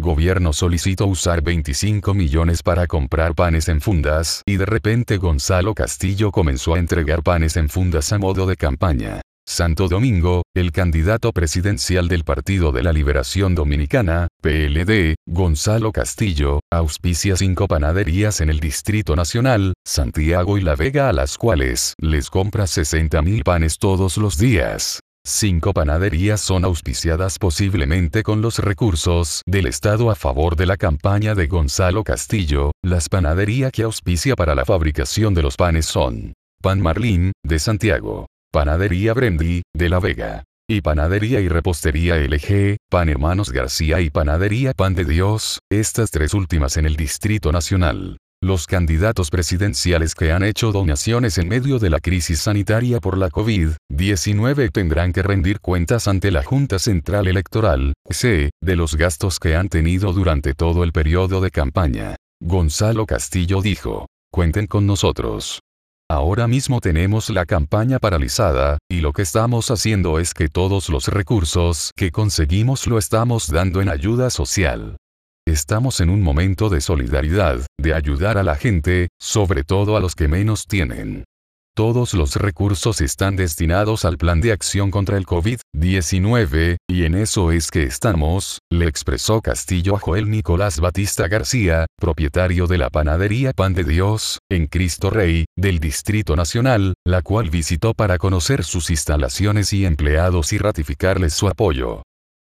gobierno solicitó usar 25 millones para comprar panes en fundas y de repente Gonzalo Castillo comenzó a entregar panes en fundas a modo de campaña. Santo Domingo, el candidato presidencial del Partido de la Liberación Dominicana, PLD, Gonzalo Castillo, auspicia cinco panaderías en el Distrito Nacional, Santiago y La Vega a las cuales les compra 60 mil panes todos los días. Cinco panaderías son auspiciadas posiblemente con los recursos del Estado a favor de la campaña de Gonzalo Castillo, las panaderías que auspicia para la fabricación de los panes son Pan Marlín, de Santiago, Panadería Brendi, de La Vega. Y Panadería y Repostería LG, Pan Hermanos García y Panadería Pan de Dios, estas tres últimas en el Distrito Nacional. Los candidatos presidenciales que han hecho donaciones en medio de la crisis sanitaria por la COVID-19 tendrán que rendir cuentas ante la Junta Central Electoral, de los gastos que han tenido durante todo el periodo de campaña. Gonzalo Castillo dijo, cuenten con nosotros. Ahora mismo tenemos la campaña paralizada, y lo que estamos haciendo es que todos los recursos que conseguimos lo estamos dando en ayuda social. Estamos en un momento de solidaridad, de ayudar a la gente, sobre todo a los que menos tienen. Todos los recursos están destinados al plan de acción contra el COVID-19, y en eso es que estamos, le expresó Castillo a Joel Nicolás Batista García, propietario de la panadería Pan de Dios, en Cristo Rey, del Distrito Nacional, la cual visitó para conocer sus instalaciones y empleados y ratificarles su apoyo.